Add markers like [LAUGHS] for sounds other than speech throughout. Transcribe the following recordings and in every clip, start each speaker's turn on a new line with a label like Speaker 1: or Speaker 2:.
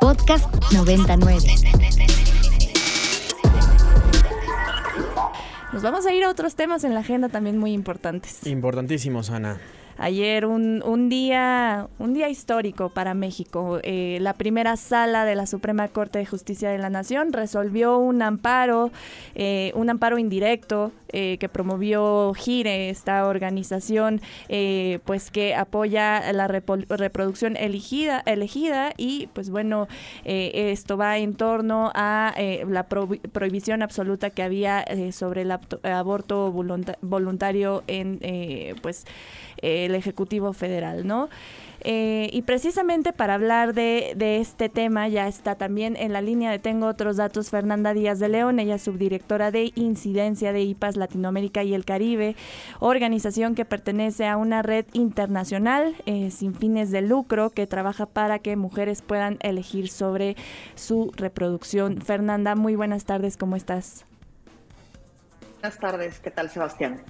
Speaker 1: Podcast 99.
Speaker 2: Nos vamos a ir a otros temas en la agenda también muy importantes.
Speaker 3: Importantísimos, Ana.
Speaker 2: Ayer un, un, día, un día histórico para México. Eh, la primera sala de la Suprema Corte de Justicia de la Nación resolvió un amparo, eh, un amparo indirecto eh, que promovió Gire, esta organización, pues que apoya la reproducción elegida, elegida y pues bueno, esto va en torno a la prohibición absoluta que había sobre el aborto voluntario en pues el Ejecutivo Federal, ¿no? Eh, y precisamente para hablar de, este tema ya está también en la línea de Tengo otros datos Fernanda Díaz de León, ella es subdirectora de incidencia de IPAS Latinoamérica y el Caribe, organización que pertenece a una red internacional eh, sin fines de lucro que trabaja para que mujeres puedan elegir sobre su reproducción. Fernanda, muy buenas tardes, ¿cómo estás?
Speaker 4: Buenas tardes, ¿qué tal Sebastián?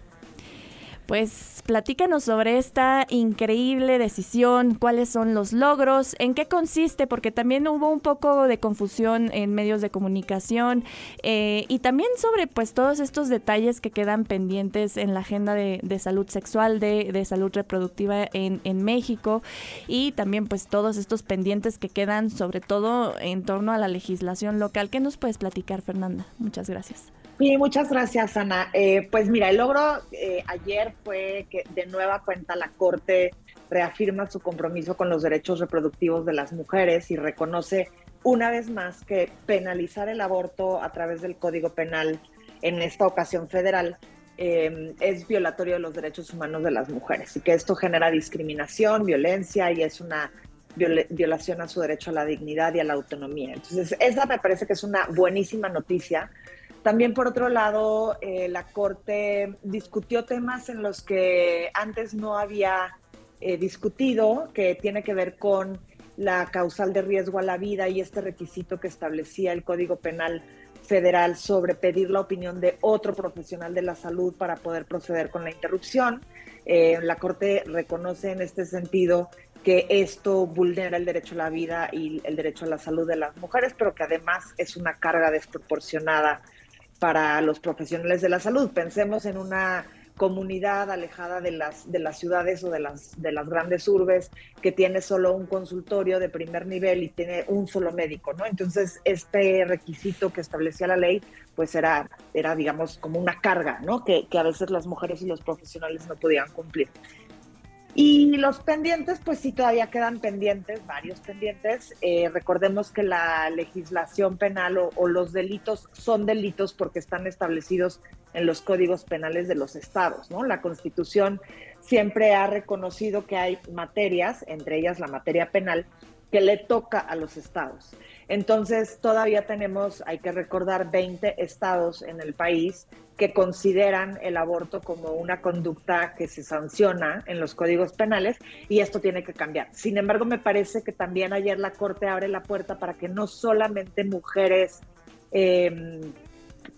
Speaker 2: Pues platícanos sobre esta increíble decisión, cuáles son los logros, en qué consiste, porque también hubo un poco de confusión en medios de comunicación eh, y también sobre pues todos estos detalles que quedan pendientes en la agenda de, salud sexual, de, salud reproductiva en, en, México y también pues todos estos pendientes que quedan sobre todo en torno a la legislación local. ¿Qué nos puedes platicar, Fernanda? Muchas gracias.
Speaker 4: Sí, muchas gracias, Ana. Eh, pues mira, el logro eh, ayer fue que de nueva cuenta la Corte reafirma su compromiso con los derechos reproductivos de las mujeres y reconoce una vez más que penalizar el aborto a través del Código Penal en esta ocasión federal eh, es violatorio de los derechos humanos de las mujeres y que esto genera discriminación, violencia y es una violación a su derecho a la dignidad y a la autonomía. Entonces, esa me parece que es una buenísima noticia también, por otro lado, eh, la Corte discutió temas en los que antes no había eh, discutido, que tiene que ver con la causal de riesgo a la vida y este requisito que establecía el Código Penal Federal sobre pedir la opinión de otro profesional de la salud para poder proceder con la interrupción. Eh, la Corte reconoce en este sentido que esto vulnera el derecho a la vida y el derecho a la salud de las mujeres, pero que además es una carga desproporcionada para los profesionales de la salud. Pensemos en una comunidad alejada de las, de las ciudades o de las, de las grandes urbes que tiene solo un consultorio de primer nivel y tiene un solo médico, ¿no? Entonces, este requisito que establecía la ley, pues era, era digamos, como una carga, ¿no? Que, que a veces las mujeres y los profesionales no podían cumplir. Y los pendientes, pues sí, todavía quedan pendientes, varios pendientes. Eh, recordemos que la legislación penal o, los delitos son delitos porque están establecidos en los códigos penales de los estados, ¿no? La Constitución siempre ha reconocido que hay materias, entre ellas la materia penal, que le toca a los estados. Entonces, todavía tenemos, hay que recordar, 20 estados en el país que consideran el aborto como una conducta que se sanciona en los códigos penales y esto tiene que cambiar. Sin embargo, me parece que también ayer la Corte abre la puerta para que no solamente mujeres eh,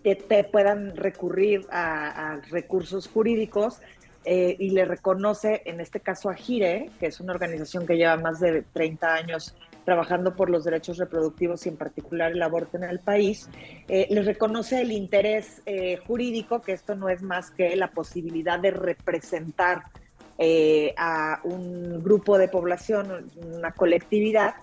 Speaker 4: te, puedan recurrir a, recursos jurídicos, eh, y le reconoce en este caso a Gire, que es una organización que lleva más de 30 años trabajando por los derechos reproductivos y en particular el aborto en el país, eh, les reconoce el interés eh, jurídico, que esto no es más que la posibilidad de representar eh, a un grupo de población, una colectividad,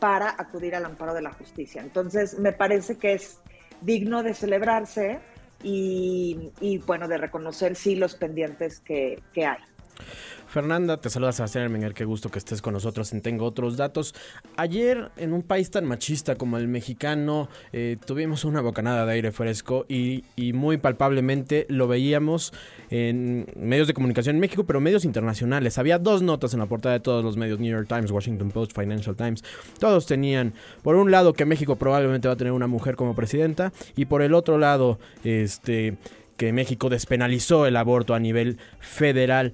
Speaker 4: para acudir al amparo de la justicia. Entonces, me parece que es digno de celebrarse y, bueno, de reconocer sí los pendientes que, que hay.
Speaker 3: Fernanda, te saluda Sebastián Hermenger, qué gusto que estés con nosotros en Tengo Otros Datos. Ayer, en un país tan machista como el mexicano, eh, tuvimos una bocanada de aire fresco y, muy palpablemente lo veíamos en medios de comunicación en México, pero medios internacionales. Había dos notas en la portada de todos los medios, New York Times, Washington Post, Financial Times. Todos tenían, por un lado, que México probablemente va a tener una mujer como presidenta y por el otro lado, este que México despenalizó el aborto a nivel federal.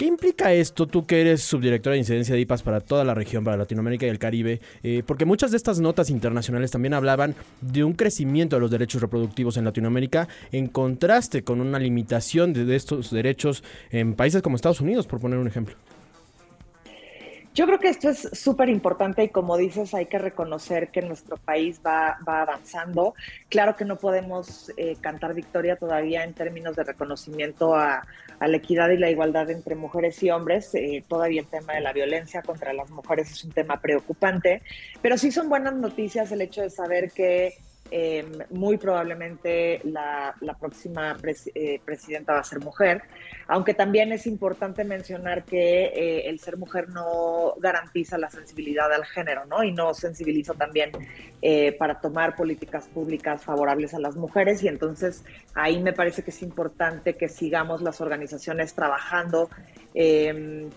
Speaker 3: ¿Qué implica esto, tú que eres subdirectora de incidencia de IPAS para toda la región, para Latinoamérica y el Caribe? Eh, porque muchas de estas notas internacionales también hablaban de un crecimiento de los derechos reproductivos en Latinoamérica en contraste con una limitación de, estos derechos en países como Estados Unidos, por poner un ejemplo.
Speaker 4: Yo creo que esto es súper importante y como dices, hay que reconocer que nuestro país va, va avanzando. Claro que no podemos eh, cantar victoria todavía en términos de reconocimiento a, a, la equidad y la igualdad entre mujeres y hombres. Eh, todavía el tema de la violencia contra las mujeres es un tema preocupante, pero sí son buenas noticias el hecho de saber que eh, muy probablemente la, próxima eh, presidenta va a ser mujer, aunque también es importante mencionar que eh, el ser mujer no garantiza la sensibilidad al género, ¿no? Y no sensibiliza también para tomar políticas públicas favorables a las mujeres y entonces ahí me parece que es importante que sigamos las organizaciones trabajando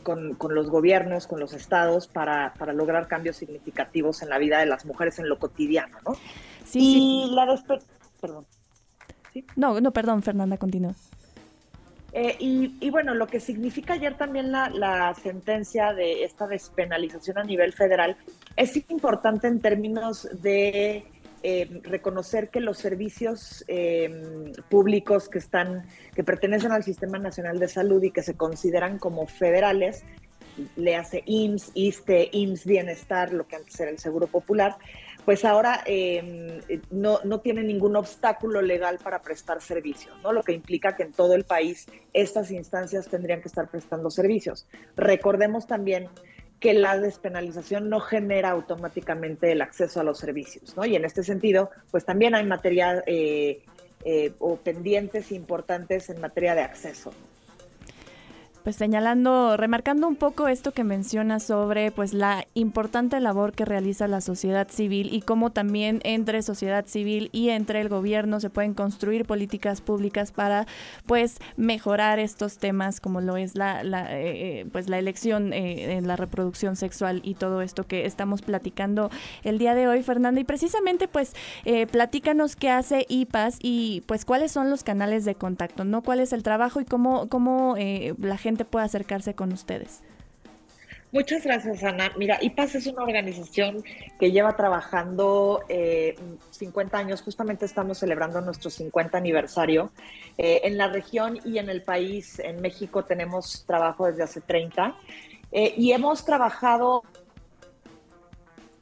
Speaker 4: con, con, los gobiernos, con los estados, para, para lograr cambios significativos en la vida de las mujeres en lo cotidiano, ¿no?
Speaker 2: Sí, y la Perdón. No, no, perdón, Fernanda, continúa.
Speaker 4: Eh, y, bueno, lo que significa ayer también la, sentencia de esta despenalización a nivel federal es importante en términos de eh, reconocer que los servicios eh, públicos que están, que pertenecen al Sistema Nacional de Salud y que se consideran como federales, le hace IMSS, ISTE, IMSS Bienestar, lo que antes era el Seguro Popular, pues ahora em, no, no tiene ningún obstáculo legal para prestar servicios, ¿no? Lo que implica que en todo el país estas instancias tendrían que estar prestando servicios. Recordemos también que la despenalización no genera automáticamente el acceso a los servicios, ¿no? Y en este sentido, pues también hay materia eh, eh, o pendientes importantes en materia de acceso
Speaker 2: pues señalando, remarcando un poco esto que menciona sobre pues la importante labor que realiza la sociedad civil y cómo también entre sociedad civil y entre el gobierno se pueden construir políticas públicas para pues mejorar estos temas como lo es la, eh, eh, pues la elección eh, en la reproducción sexual y todo esto que estamos platicando el día de hoy Fernanda. Y precisamente pues platícanos qué hace IPAS y pues cuáles son los canales de contacto no cuál es el trabajo y cómo cómo la gente puede acercarse con ustedes?
Speaker 4: Muchas gracias, Ana. Mira, IPAS es una organización que lleva trabajando 50 eh, años, justamente estamos celebrando nuestro 50 aniversario. Eh, en la región y en el país, en México, tenemos trabajo desde hace 30 eh, y hemos trabajado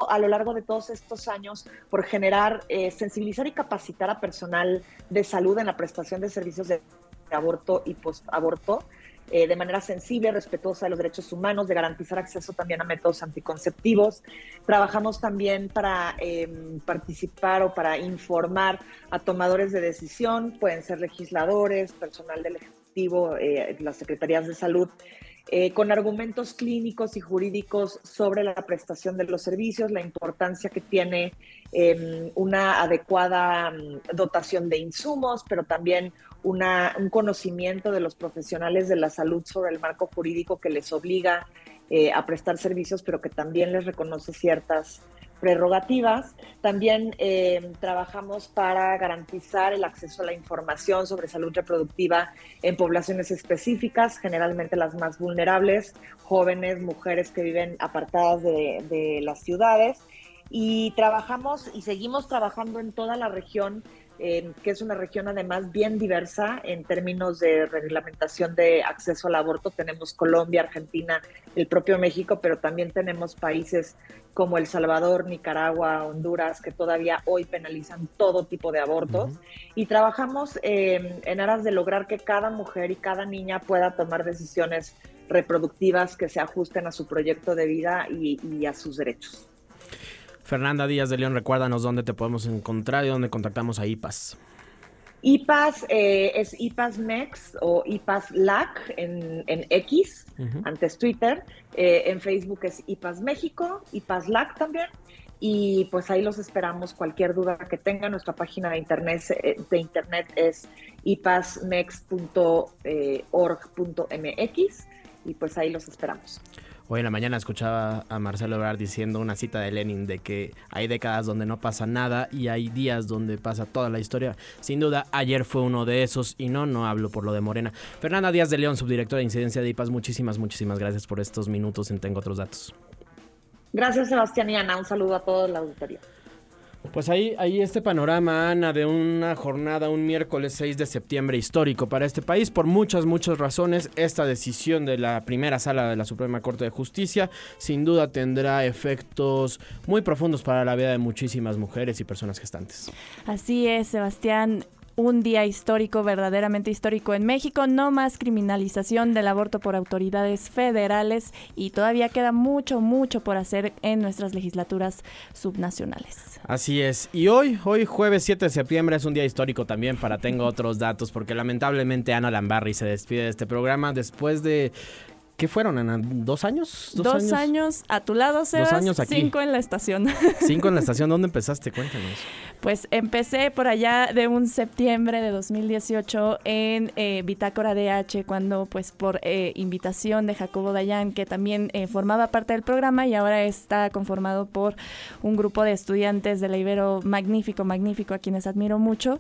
Speaker 4: a lo largo de todos estos años por generar, sensibilizar y capacitar a personal de salud en la prestación de servicios de aborto y post-aborto eh, de manera sensible, respetuosa de los derechos humanos, de garantizar acceso también a métodos anticonceptivos. Trabajamos también para em, participar o para informar a tomadores de decisión, pueden ser legisladores, personal del Ejecutivo, eh, las secretarías de salud. Eh, con argumentos clínicos y jurídicos sobre la prestación de los servicios, la importancia que tiene em, una adecuada mm, dotación de insumos, pero también un conocimiento de los profesionales de la salud sobre el marco jurídico que les obliga eh, a prestar servicios, pero que también les reconoce ciertas prerrogativas. También eh, trabajamos para garantizar el acceso a la información sobre salud reproductiva en poblaciones específicas, generalmente las más vulnerables, jóvenes, mujeres que viven apartadas de, de las ciudades. Y trabajamos y seguimos trabajando en toda la región que es una región además bien diversa en términos de reglamentación de acceso al aborto. Tenemos Colombia, Argentina, el propio México, pero también tenemos países como El Salvador, Nicaragua, Honduras, que todavía hoy penalizan todo tipo de abortos. Y trabajamos en aras de lograr que cada mujer y cada niña pueda tomar decisiones reproductivas que se ajusten a su proyecto de vida y a sus derechos.
Speaker 3: Fernanda Díaz de León, recuérdanos dónde te podemos encontrar y dónde contactamos a IPAS.
Speaker 4: IPAS eh, es IPAS MEX o IPAS LAC en, X, antes Twitter. Eh, en Facebook es IPAS México, IPAS LAC también. Y pues ahí los esperamos. Cualquier duda que tengan, nuestra página de internet, eh, de internet es ipasmex.org.mx y pues ahí los esperamos.
Speaker 3: Hoy en la mañana escuchaba a Marcelo Ebrard diciendo una cita de Lenin de que hay décadas donde no pasa nada y hay días donde pasa toda la historia. Sin duda, ayer fue uno de esos y no, no hablo por lo de Morena. Fernanda Díaz de León, subdirectora de Incidencia de IPAS, muchísimas, muchísimas gracias por estos minutos en Tengo Otros Datos.
Speaker 4: Gracias, Sebastián y Ana. Un saludo a todos la auditoría.
Speaker 3: Pues ahí, ahí este panorama, Ana, de una jornada, un miércoles 6 de septiembre histórico para este país, por muchas, muchas razones. Esta decisión de la primera sala de la Suprema Corte de Justicia sin duda tendrá efectos muy profundos para la vida de muchísimas mujeres y personas gestantes.
Speaker 2: Así es, Sebastián un día histórico, verdaderamente histórico en México, no más criminalización del aborto por autoridades federales y todavía queda mucho, mucho por hacer en nuestras legislaturas subnacionales.
Speaker 3: Así es, y hoy, hoy jueves 7 de septiembre es un día histórico también para Tengo otros datos, porque lamentablemente Ana Lambarri se despide de este programa después de ¿Qué fueron, Ana? ¿Dos años?
Speaker 2: ¿Dos, años? a tu lado, Sebas. Dos años aquí. Cinco en la estación.
Speaker 3: Cinco en la estación. [LAUGHS] ¿Dónde empezaste? Cuéntanos.
Speaker 2: Pues empecé por allá de un septiembre de 2018 en eh, Bitácora DH, cuando pues por eh, invitación de Jacobo Dayan, que también eh, formaba parte del programa y ahora está conformado por un grupo de estudiantes de la Ibero magnífico, magnífico, a quienes admiro mucho,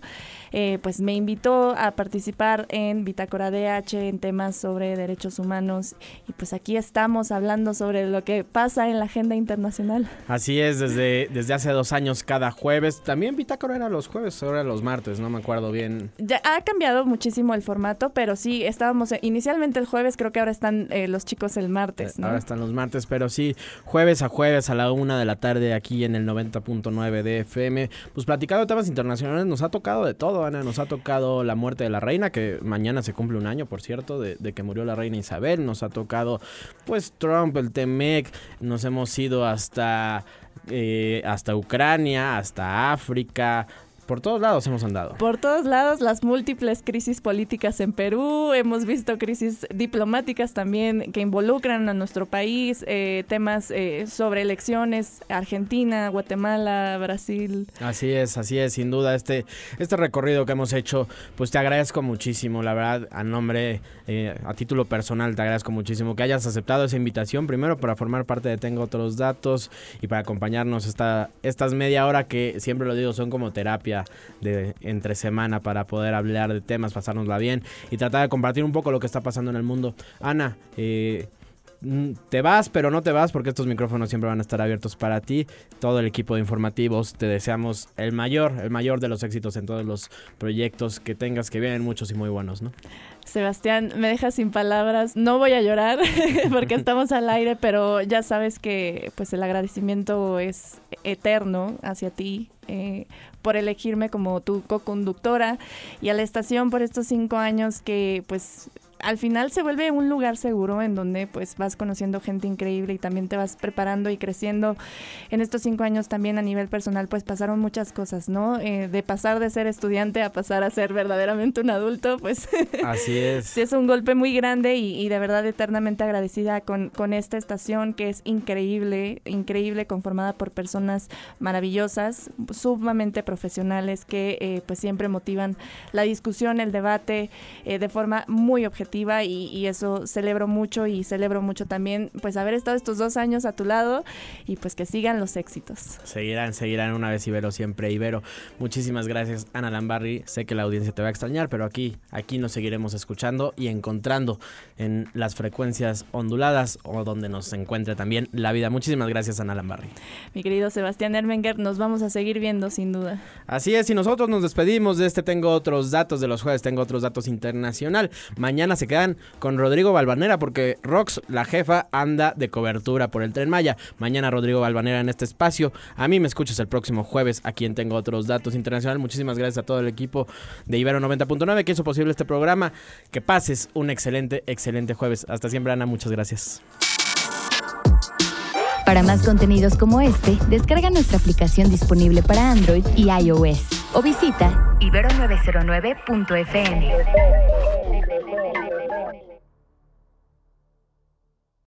Speaker 2: pues me invitó a participar en Bitácora DH en temas sobre derechos humanos y pues aquí estamos hablando sobre lo que pasa en la agenda internacional.
Speaker 3: Así es, desde, desde hace dos años cada jueves. También Bitácora era los jueves, ahora los martes, no me acuerdo bien.
Speaker 2: Ya ha cambiado muchísimo el formato, pero sí, estábamos inicialmente el jueves, creo que ahora están eh, los chicos el martes.
Speaker 3: Ahora están los martes, pero sí, jueves a jueves a la una de la tarde aquí en el 90.9 de FM. Pues platicando de temas internacionales, nos ha tocado de todo, Ana. Nos ha tocado la muerte de la reina, que mañana se cumple un año, por cierto, de, de que murió la reina Isabel. Nos ha tocado pues Trump, el Temec, nos hemos ido hasta, eh, hasta Ucrania, hasta África, por todos lados hemos andado.
Speaker 2: Por todos lados, las múltiples crisis políticas en Perú, hemos visto crisis diplomáticas también que involucran a nuestro país, eh, temas eh, sobre elecciones, Argentina, Guatemala, Brasil.
Speaker 3: Así es, así es, sin duda, este, este recorrido que hemos hecho, pues te agradezco muchísimo, la verdad, a nombre, eh, a título personal, te agradezco muchísimo que hayas aceptado esa invitación, primero para formar parte de Tengo Otros Datos y para acompañarnos esta, estas media hora que siempre lo digo, son como terapia de entre semana para poder hablar de temas, pasárnosla bien y tratar de compartir un poco lo que está pasando en el mundo. Ana, eh, te vas, pero no te vas porque estos micrófonos siempre van a estar abiertos para ti. Todo el equipo de informativos te deseamos el mayor, el mayor de los éxitos en todos los proyectos que tengas, que vienen muchos y muy buenos, ¿no?
Speaker 2: Sebastián, me dejas sin palabras. No voy a llorar [LAUGHS] porque estamos al aire, pero ya sabes que pues el agradecimiento es eterno hacia ti eh, por elegirme como tu co-conductora y a la estación por estos cinco años que pues al final se vuelve un lugar seguro en donde pues vas conociendo gente increíble y también te vas preparando y creciendo. En estos cinco años también a nivel personal pues pasaron muchas cosas, ¿no? Eh, de pasar de ser estudiante a pasar a ser verdaderamente un adulto, pues [LAUGHS]
Speaker 3: así es.
Speaker 2: sí es un golpe muy grande y, de verdad eternamente agradecida con, con esta estación que es increíble, increíble, conformada por personas maravillosas, sumamente profesionales que eh, pues siempre motivan la discusión, el debate eh, de forma muy objetiva y, eso celebro mucho y celebro mucho también pues haber estado estos dos años a tu lado y pues que sigan los éxitos.
Speaker 3: Seguirán, seguirán una vez Ibero, siempre Ibero. Muchísimas gracias Ana Lambarri, sé que la audiencia te va a extrañar, pero aquí, aquí nos seguiremos escuchando y encontrando en las frecuencias onduladas o donde nos encuentre también la vida. Muchísimas gracias Ana Lambarri.
Speaker 2: Mi querido Sebastián Ermenger, nos vamos a seguir viendo sin duda.
Speaker 3: Así es, y nosotros nos despedimos de este Tengo otros datos de los jueves, tengo otros datos internacional. Mañana se quedan con Rodrigo Balvanera porque Rox, la jefa, anda de cobertura por el tren Maya. Mañana Rodrigo Balvanera en este espacio. A mí me escuchas el próximo jueves, a quien tengo otros datos internacionales. Muchísimas gracias a todo el equipo de Ibero 90.9 que hizo posible este programa. Que pases un excelente, excelente jueves. Hasta siempre, Ana. Muchas gracias.
Speaker 1: Para más contenidos como este, descarga nuestra aplicación disponible para Android y iOS o visita ibero909.fm.